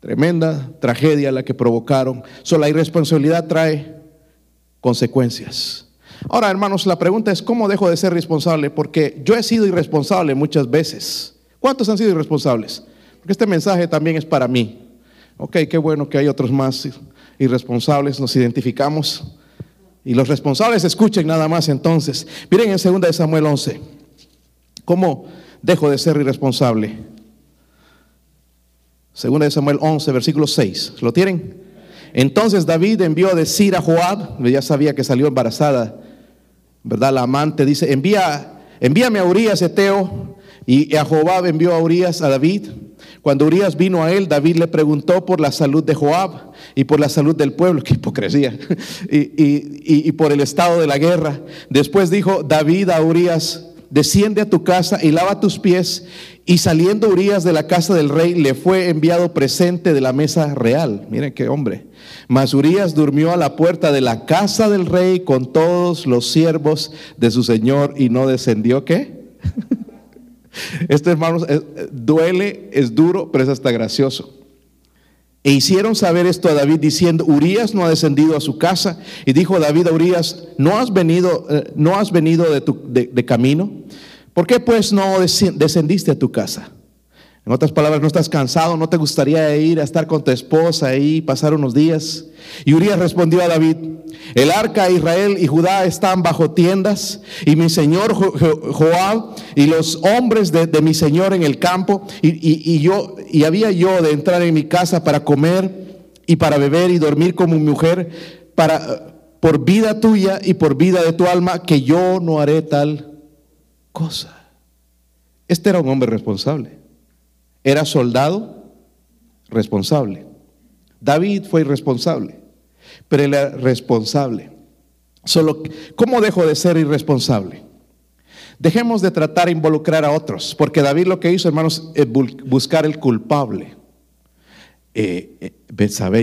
Tremenda tragedia la que provocaron. Solo la irresponsabilidad trae consecuencias. Ahora, hermanos, la pregunta es, ¿cómo dejo de ser responsable? Porque yo he sido irresponsable muchas veces. ¿Cuántos han sido irresponsables? Porque este mensaje también es para mí. Ok, qué bueno que hay otros más irresponsables, nos identificamos. Y los responsables escuchen nada más entonces. Miren en 2 de Samuel 11, ¿cómo dejo de ser irresponsable? Segunda de Samuel 11, versículo 6. ¿Lo tienen? Entonces David envió a decir a Joab, ya sabía que salió embarazada ¿verdad? La amante dice, envía, envíame a Urias Eteo. Y a Joab envió a Urias a David. Cuando Urias vino a él, David le preguntó por la salud de Joab y por la salud del pueblo, qué hipocresía, y, y por el estado de la guerra. Después dijo David a Urias, desciende a tu casa y lava tus pies. Y saliendo Urias de la casa del rey, le fue enviado presente de la mesa real. Miren qué hombre. Mas Urias durmió a la puerta de la casa del rey con todos los siervos de su señor y no descendió qué. Este hermanos duele, es duro, pero es hasta gracioso. E hicieron saber esto a David diciendo, Urias no ha descendido a su casa. Y dijo David a Urias, ¿no has venido, eh, no has venido de, de camino? ¿Por qué pues no descendiste a tu casa? En otras palabras, no estás cansado, no te gustaría ir a estar con tu esposa y pasar unos días. Y Urias respondió a David, el arca Israel y Judá están bajo tiendas y mi señor Joab y los hombres de, mi señor en el campo y, yo y había yo de entrar en mi casa para comer y para beber y dormir como mujer para por vida tuya y por vida de tu alma que yo no haré tal cosa. Este era un hombre responsable. Era soldado responsable. David fue irresponsable, pero él era responsable. Solo, ¿cómo dejo de ser irresponsable? Dejemos de tratar de involucrar a otros, porque David lo que hizo, hermanos, es buscar el culpable. Eh, eh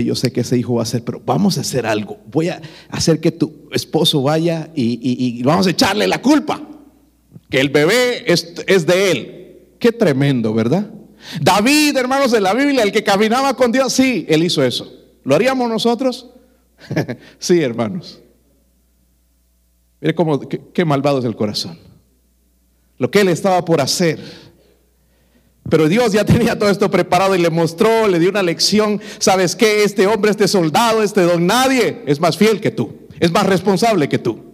yo sé que ese hijo va a hacer, pero vamos a hacer algo. Voy a hacer que tu esposo vaya y, vamos a echarle la culpa. Que el bebé es, es de él. Qué tremendo, ¿verdad? David, hermanos de la Biblia, el que caminaba con Dios, sí, él hizo eso. ¿Lo haríamos nosotros? sí, hermanos. Mire cómo, qué, malvado es el corazón. Lo que él estaba por hacer. Pero Dios ya tenía todo esto preparado y le mostró, le dio una lección. ¿Sabes qué? Este hombre, este soldado, este don nadie es más fiel que tú. Es más responsable que tú.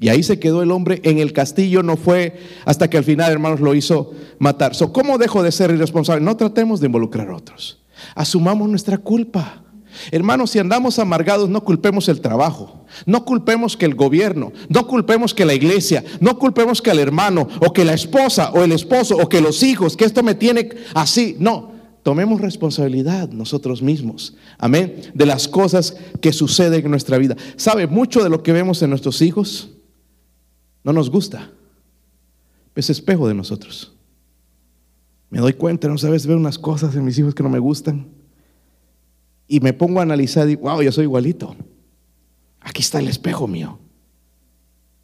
Y ahí se quedó el hombre en el castillo, no fue hasta que al final, hermanos, lo hizo matar. ¿Cómo dejo de ser irresponsable? No tratemos de involucrar a otros. Asumamos nuestra culpa. Hermanos, si andamos amargados, no culpemos el trabajo, no culpemos que el gobierno, no culpemos que la iglesia, no culpemos que el hermano, o que la esposa, o el esposo, o que los hijos, que esto me tiene así. No, tomemos responsabilidad nosotros mismos, amén, de las cosas que suceden en nuestra vida. ¿Sabe mucho de lo que vemos en nuestros hijos? No nos gusta. Es espejo de nosotros. Me doy cuenta, no sabes, veo unas cosas en mis hijos que no me gustan. Y me pongo a analizar y wow, yo soy igualito. Aquí está el espejo mío.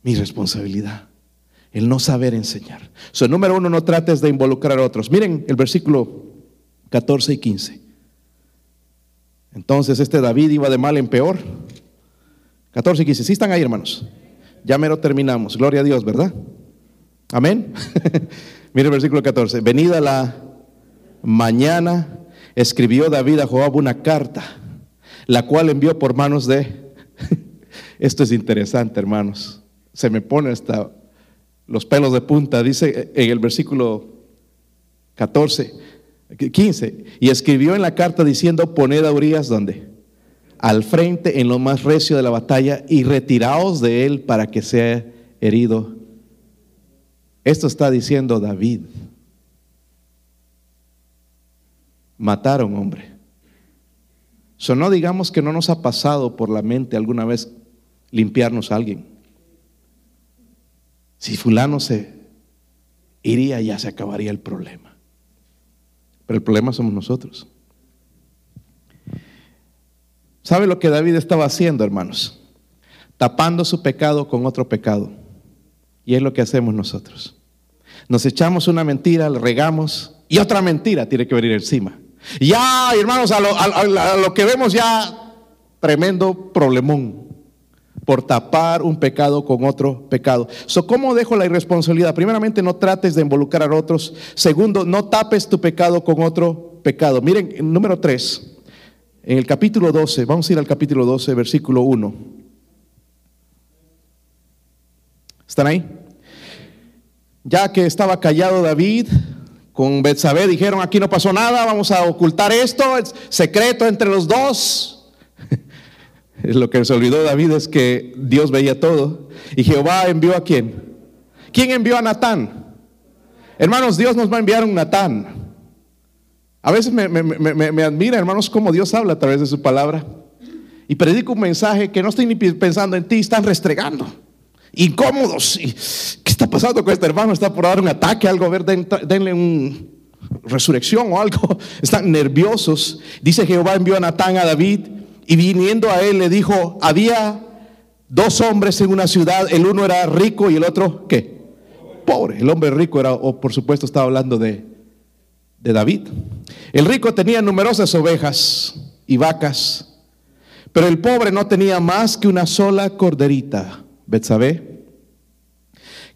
Mi responsabilidad. El no saber enseñar. So, número uno, no trates de involucrar a otros. Miren el versículo 14 y 15. Entonces este David iba de mal en peor. 14 y 15. ¿Sí están ahí, hermanos? Ya mero terminamos. Gloria a Dios, ¿verdad? Amén. Mire el versículo 14. Venida la mañana, escribió David a Joab una carta, la cual envió por manos de... Esto es interesante, hermanos. Se me pone hasta los pelos de punta. Dice en el versículo 14, 15, y escribió en la carta diciendo, poned a Urias donde? Al frente en lo más recio de la batalla y retiraos de él para que sea herido. Esto está diciendo David. Mataron hombre. So, no digamos que no nos ha pasado por la mente alguna vez limpiarnos a alguien. Si fulano se iría, ya se acabaría el problema. Pero el problema somos nosotros. ¿Sabe lo que David estaba haciendo, hermanos? Tapando su pecado con otro pecado. Y es lo que hacemos nosotros. Nos echamos una mentira, le regamos y otra mentira tiene que venir encima. Ya, hermanos, a lo, que vemos ya, tremendo problemón por tapar un pecado con otro pecado. So, ¿Cómo dejo la irresponsabilidad? Primeramente, no trates de involucrar a otros. Segundo, no tapes tu pecado con otro pecado. Miren, número tres, en el capítulo 12, vamos a ir al capítulo 12, versículo 1. ¿Están ahí? Ya que estaba callado David, con Betsabé dijeron, aquí no pasó nada, vamos a ocultar esto, es secreto entre los dos. Lo que se olvidó David es que Dios veía todo. Y Jehová envió a quién? ¿Quién envió a Natán? Hermanos, Dios nos va a enviar un Natán. A veces me, me, admira, hermanos, cómo Dios habla a través de su palabra. Y predico un mensaje que no estoy ni pensando en ti, están restregando. Incómodos. ¿Qué está pasando con este hermano? Está por dar un ataque, algo, a ver, denle una resurrección o algo. Están nerviosos. Dice Jehová envió a Natán a David y viniendo a él le dijo, había dos hombres en una ciudad, el uno era rico y el otro, ¿qué? Pobre. El hombre rico era, o por supuesto estaba hablando de, de David. El rico tenía numerosas ovejas y vacas, pero el pobre no tenía más que una sola corderita, Betsabé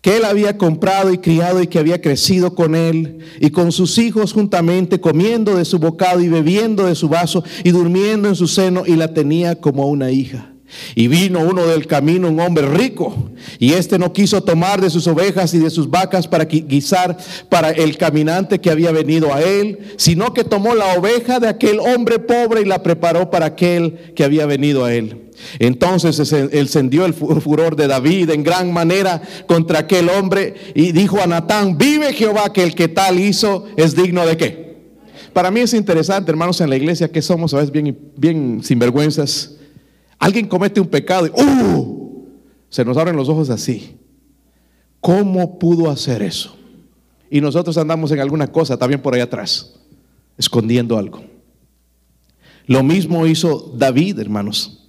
que él había comprado y criado y que había crecido con él y con sus hijos juntamente, comiendo de su bocado y bebiendo de su vaso y durmiendo en su seno y la tenía como una hija. Y vino uno del camino, un hombre rico, y éste no quiso tomar de sus ovejas y de sus vacas para guisar para el caminante que había venido a él, sino que tomó la oveja de aquel hombre pobre y la preparó para aquel que había venido a él. Entonces encendió el furor de David en gran manera contra aquel hombre y dijo a Natán, vive Jehová que el que tal hizo es digno de qué. Para mí es interesante, hermanos, en la iglesia que somos a veces bien, bien sinvergüenzas. Alguien comete un pecado y ¡uh! se nos abren los ojos así. ¿Cómo pudo hacer eso? Y nosotros andamos en alguna cosa también por ahí atrás, escondiendo algo. Lo mismo hizo David, hermanos.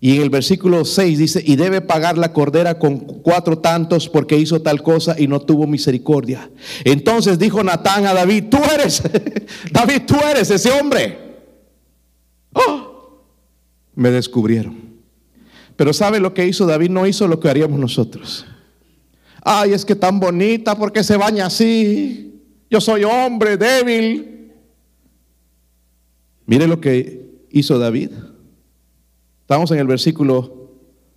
Y en el versículo 6 dice, y debe pagar la cordera con cuatro tantos porque hizo tal cosa y no tuvo misericordia. Entonces dijo Natán a David, tú eres, David, tú eres ese hombre. Oh, me descubrieron. Pero ¿sabe lo que hizo David? No hizo lo que haríamos nosotros. Ay, es que tan bonita porque se baña así. Yo soy hombre débil. Mire lo que hizo David. Estamos en el versículo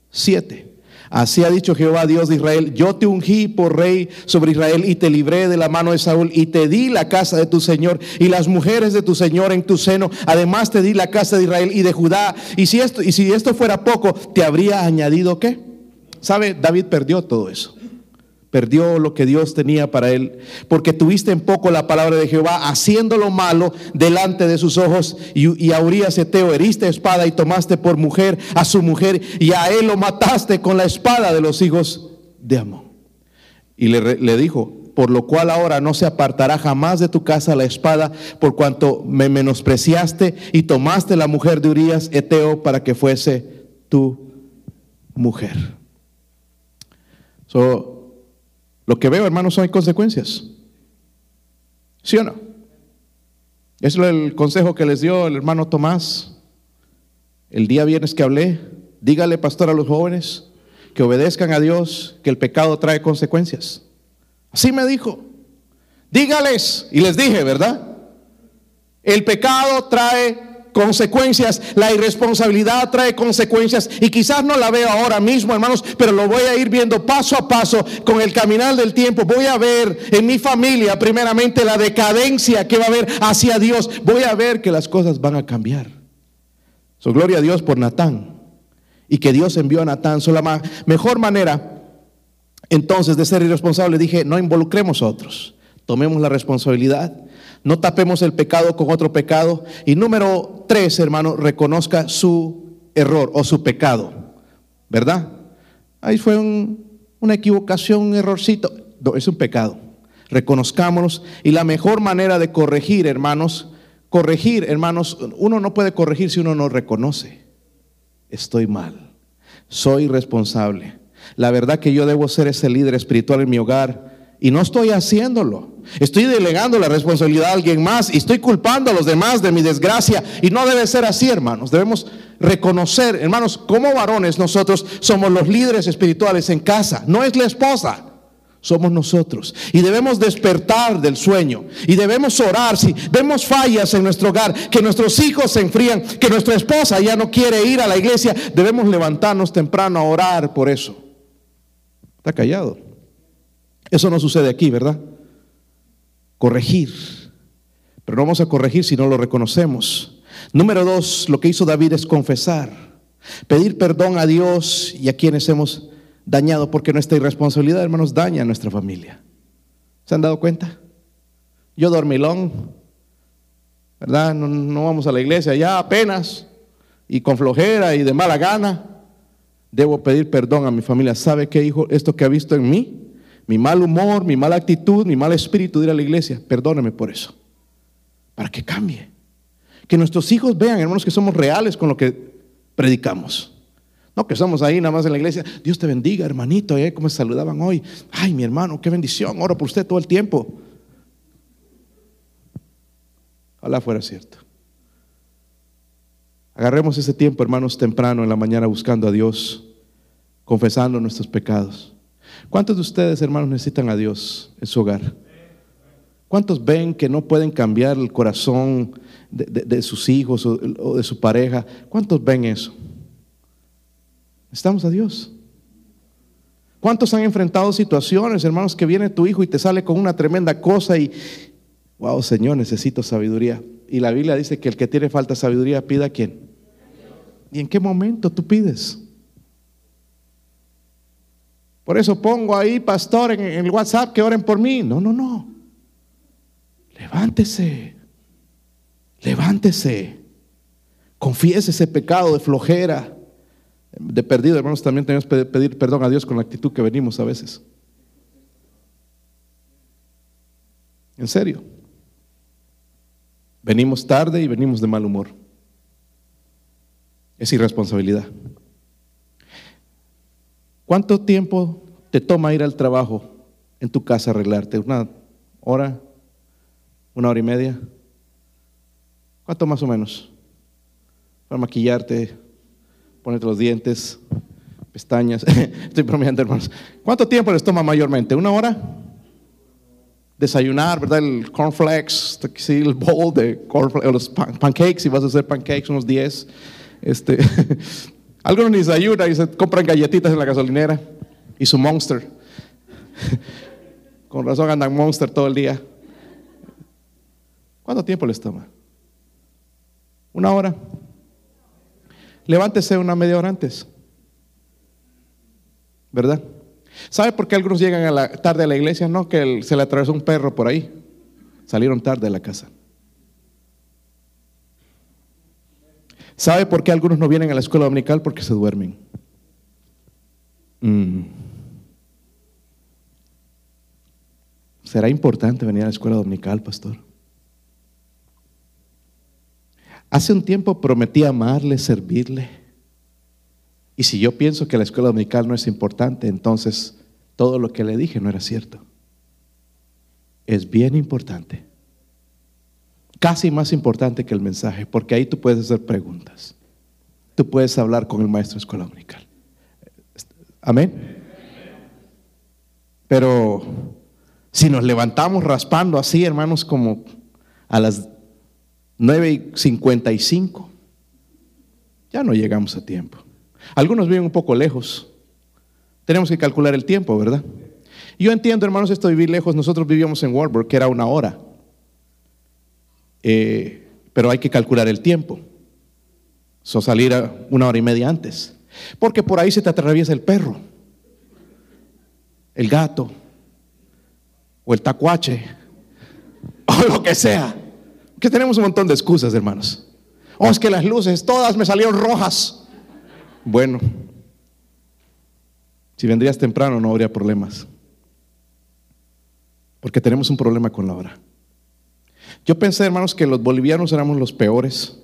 7. Así ha dicho Jehová Dios de Israel, yo te ungí por rey sobre Israel y te libré de la mano de Saúl y te di la casa de tu Señor y las mujeres de tu Señor en tu seno. Además te di la casa de Israel y de Judá. Y si esto, y si esto fuera poco, te habría añadido qué? ¿Sabe? David perdió todo eso perdió lo que Dios tenía para él, porque tuviste en poco la palabra de Jehová, haciendo lo malo delante de sus ojos, y, a Urias Eteo heriste espada y tomaste por mujer a su mujer, y a él lo mataste con la espada de los hijos de Amón. Y le, le dijo, por lo cual ahora no se apartará jamás de tu casa la espada, por cuanto me menospreciaste y tomaste la mujer de Urias Eteo para que fuese tu mujer. So, lo que veo, hermanos, son consecuencias. ¿Sí o no? Es el consejo que les dio el hermano Tomás el día viernes que hablé. Dígale, pastor, a los jóvenes que obedezcan a Dios, que el pecado trae consecuencias. Así me dijo. Dígales, y les dije, ¿verdad? El pecado trae consecuencias, la irresponsabilidad trae consecuencias y quizás no la veo ahora mismo, hermanos, pero lo voy a ir viendo paso a paso con el caminar del tiempo. Voy a ver en mi familia primeramente la decadencia que va a haber hacia Dios. Voy a ver que las cosas van a cambiar. So, gloria a Dios por Natán y que Dios envió a Natán. So, la mejor manera entonces de ser irresponsable dije, no involucremos otros, tomemos la responsabilidad no tapemos el pecado con otro pecado. Y número tres, hermano, reconozca su error o su pecado. ¿Verdad? Ahí fue una equivocación, un errorcito. No, es un pecado. Reconozcámonos. Y la mejor manera de corregir, hermanos, corregir, hermanos, uno no puede corregir si uno no reconoce. Estoy mal. Soy responsable. La verdad que yo debo ser ese líder espiritual en mi hogar y no estoy haciéndolo. Estoy delegando la responsabilidad a alguien más y estoy culpando a los demás de mi desgracia. Y no debe ser así, hermanos. Debemos reconocer, hermanos, como varones nosotros somos los líderes espirituales en casa. No es la esposa. Somos nosotros. Y debemos despertar del sueño. Y debemos orar. Si vemos fallas en nuestro hogar, que nuestros hijos se enfrían, que nuestra esposa ya no quiere ir a la iglesia, debemos levantarnos temprano a orar por eso. Está callado. Eso no sucede aquí, ¿verdad? Corregir. Pero no vamos a corregir si no lo reconocemos. Número dos, lo que hizo David es confesar. Pedir perdón a Dios y a quienes hemos dañado, porque nuestra irresponsabilidad, hermanos, daña a nuestra familia. ¿Se han dado cuenta? Yo dormilón, ¿verdad? No, no vamos a la iglesia ya apenas, y con flojera y de mala gana. Debo pedir perdón a mi familia. ¿Sabe qué, hijo? Esto que ha visto en mí, mi mal humor, mi mala actitud, mi mal espíritu de ir a la iglesia, perdóneme por eso. Para que cambie. Que nuestros hijos vean, hermanos, que somos reales con lo que predicamos. No que estamos ahí nada más en la iglesia. Dios te bendiga, hermanito. ¿eh? ¿Cómo se saludaban hoy? Ay, mi hermano, qué bendición. Oro por usted todo el tiempo. Ojalá fuera cierto. Agarremos ese tiempo, hermanos, temprano en la mañana buscando a Dios, confesando nuestros pecados. ¿Cuántos de ustedes, hermanos, necesitan a Dios en su hogar? ¿Cuántos ven que no pueden cambiar el corazón de, sus hijos o, de su pareja? ¿Cuántos ven eso? Estamos a Dios. ¿Cuántos han enfrentado situaciones, hermanos, que viene tu hijo y te sale con una tremenda cosa y, wow, Señor, necesito sabiduría? Y la Biblia dice que el que tiene falta de sabiduría pida a quién. ¿Y en qué momento tú pides? Por eso pongo ahí, pastor, en el WhatsApp que oren por mí. No, no, no. Levántese. Levántese. Confiese ese pecado de flojera, de perdido. Hermanos, también tenemos que pedir perdón a Dios con la actitud que venimos a veces. En serio. Venimos tarde y venimos de mal humor. Es irresponsabilidad. ¿Cuánto tiempo te toma ir al trabajo en tu casa arreglarte? ¿Una hora? ¿Una hora y media? ¿Cuánto más o menos? Para maquillarte, ponerte los dientes, pestañas. Estoy bromeando, hermanos. ¿Cuánto tiempo les toma mayormente? ¿Una hora? desayunar, ¿verdad? El cornflakes, el bowl de cornflakes, los pancakes, si vas a hacer pancakes, unos 10. Este, algunos ni desayunan y se compran galletitas en la gasolinera y su monster. Con razón andan monster todo el día. ¿Cuánto tiempo les toma? ¿Una hora? Levántese una media hora antes. ¿Verdad? ¿Sabe por qué algunos llegan a la, tarde a la iglesia? No, que se le atravesó un perro por ahí. Salieron tarde de la casa. ¿Sabe por qué algunos no vienen a la escuela dominical? Porque se duermen. Mm. ¿Será importante venir a la escuela dominical, pastor? Hace un tiempo prometí amarle, servirle. Y si yo pienso que la escuela dominical no es importante, entonces todo lo que le dije no era cierto. Es bien importante. Casi más importante que el mensaje, porque ahí tú puedes hacer preguntas. Tú puedes hablar con el maestro escuela dominical. Amén. Pero si nos levantamos raspando así, hermanos, como a las 9 y 55, ya no llegamos a tiempo. Algunos viven un poco lejos. Tenemos que calcular el tiempo, ¿verdad? Yo entiendo, hermanos, esto vivir lejos. Nosotros vivíamos en Warburg, que era una hora. Eh, pero hay que calcular el tiempo. So salir a una hora y media antes. Porque por ahí se te atraviesa el perro, el gato, o el tacuache, o lo que sea. Que tenemos un montón de excusas, hermanos. Oh, es que las luces todas me salieron rojas. Bueno, si vendrías temprano no habría problemas. Porque tenemos un problema con la hora. Yo pensé, hermanos, que los bolivianos éramos los peores.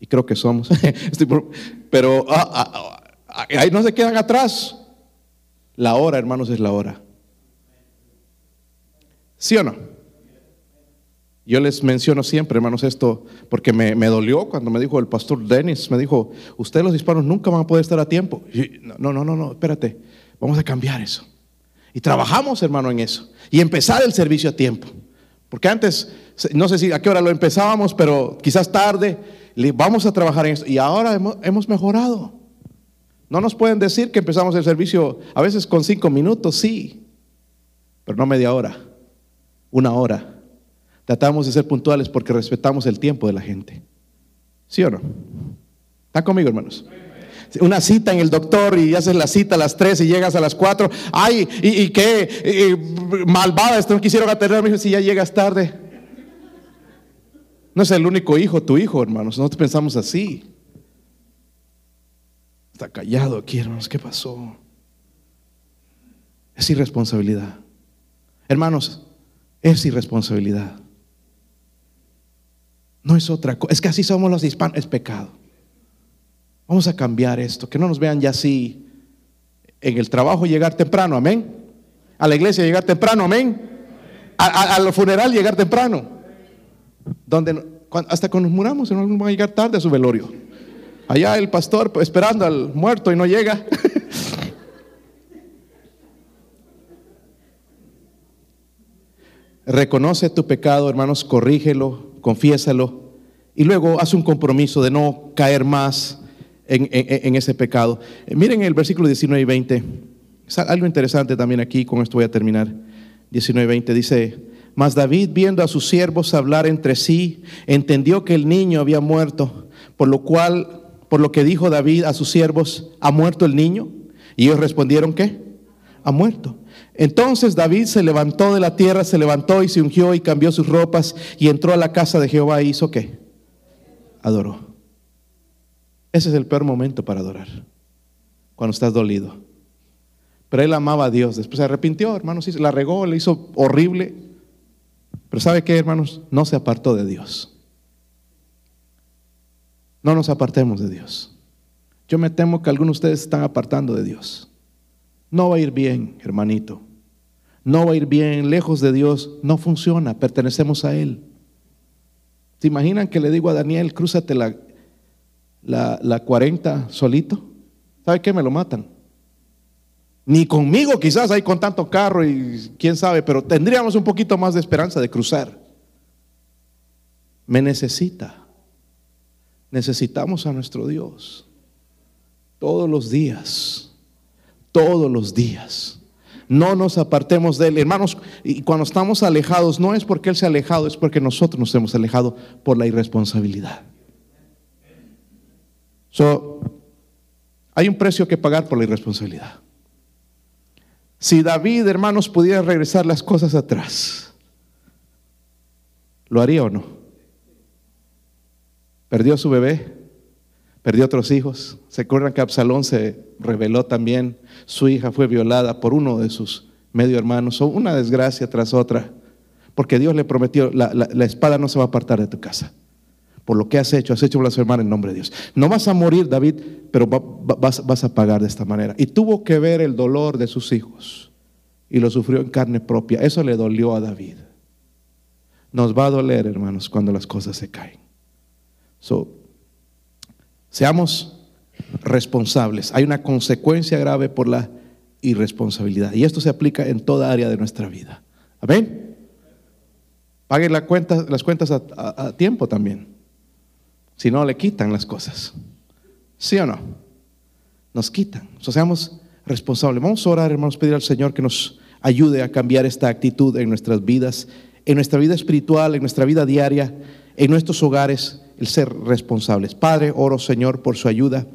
Y creo que somos. Pero ah, ah, ah, ahí no se quedan atrás. La hora, hermanos, es la hora. ¿Sí o no? Yo les menciono siempre, hermanos, esto porque me, dolió cuando me dijo el pastor Dennis, me dijo, ustedes los hispanos nunca van a poder estar a tiempo. no, no, no, no, espérate, vamos a cambiar eso. Y trabajamos, hermano, en eso. Y empezar el servicio a tiempo. Porque antes, no sé si a qué hora lo empezábamos, pero quizás tarde, vamos a trabajar en esto. Y ahora hemos, hemos mejorado. No nos pueden decir que empezamos el servicio a veces con cinco minutos, sí, pero no media hora, una hora Tratamos de ser puntuales porque respetamos el tiempo de la gente. ¿Sí o no? ¿Están conmigo, hermanos? Una cita en el doctor y haces la cita a las 3 y llegas a las 4. Ay, y, qué malvada, esto no quisieron atenderme si ya llegas tarde. No es el único hijo, tu hijo, hermanos. Nosotros pensamos así. Está callado aquí, hermanos. ¿Qué pasó? Es irresponsabilidad. Hermanos, es irresponsabilidad. No es otra cosa. Es que así somos los hispanos. Es pecado. Vamos a cambiar esto. Que no nos vean ya así. En el trabajo llegar temprano. Amén. A la iglesia llegar temprano. Amén. Al funeral llegar temprano. Donde, hasta cuando nos muramos, no vamos a llegar tarde a su velorio. Allá el pastor esperando al muerto y no llega. Reconoce tu pecado, hermanos, corrígelo, confiésalo y luego haz un compromiso de no caer más en, ese pecado. Eh, miren el versículo 19 y 20. algo interesante también aquí, con esto voy a terminar. 19 y 20 dice, mas David viendo a sus siervos hablar entre sí, entendió que el niño había muerto, por lo cual, por lo que dijo David a sus siervos, ¿ha muerto el niño? Y ellos respondieron, ¿qué? Ha muerto. Entonces David se levantó de la tierra, se levantó y se ungió y cambió sus ropas y entró a la casa de Jehová y hizo qué? Adoró. Ese es el peor momento para adorar, cuando estás dolido. Pero él amaba a Dios, después se arrepintió, hermanos, la regó, le hizo horrible. Pero ¿sabe qué, hermanos? No se apartó de Dios. No nos apartemos de Dios. Yo me temo que algunos de ustedes están apartando de Dios. No va a ir bien, hermanito no va a ir bien, lejos de Dios, no funciona, pertenecemos a Él. ¿Se imaginan que le digo a Daniel, crúzate la, la, 40 solito? ¿Sabe qué? Me lo matan. Ni conmigo quizás hay con tanto carro y quién sabe, pero tendríamos un poquito más de esperanza de cruzar. Me necesita. Necesitamos a nuestro Dios. Todos los días. Todos los días. No nos apartemos de Él. Hermanos, y cuando estamos alejados, no es porque Él se ha alejado, es porque nosotros nos hemos alejado por la irresponsabilidad. So, hay un precio que pagar por la irresponsabilidad. Si David, hermanos, pudiera regresar las cosas atrás, ¿lo haría o no? Perdió su bebé, perdió otros hijos. ¿Se acuerdan que Absalón se reveló también? Su hija fue violada por uno de sus medio hermanos. Una desgracia tras otra. Porque Dios le prometió, la, espada no se va a apartar de tu casa. Por lo que has hecho, has hecho blasfemar en nombre de Dios. No vas a morir, David, pero vas, a pagar de esta manera. Y tuvo que ver el dolor de sus hijos. Y lo sufrió en carne propia. Eso le dolió a David. Nos va a doler, hermanos, cuando las cosas se caen. So, Seamos responsables. Hay una consecuencia grave por la irresponsabilidad. Y esto se aplica en toda área de nuestra vida. Amén. Paguen las cuentas a, tiempo también. Si no, le quitan las cosas. ¿Sí o no? Nos quitan. O seamos responsables. Vamos a orar, hermanos, pedir al Señor que nos ayude a cambiar esta actitud en nuestras vidas, en nuestra vida espiritual, en nuestra vida diaria, en nuestros hogares el ser responsables. Padre, oro Señor por su ayuda.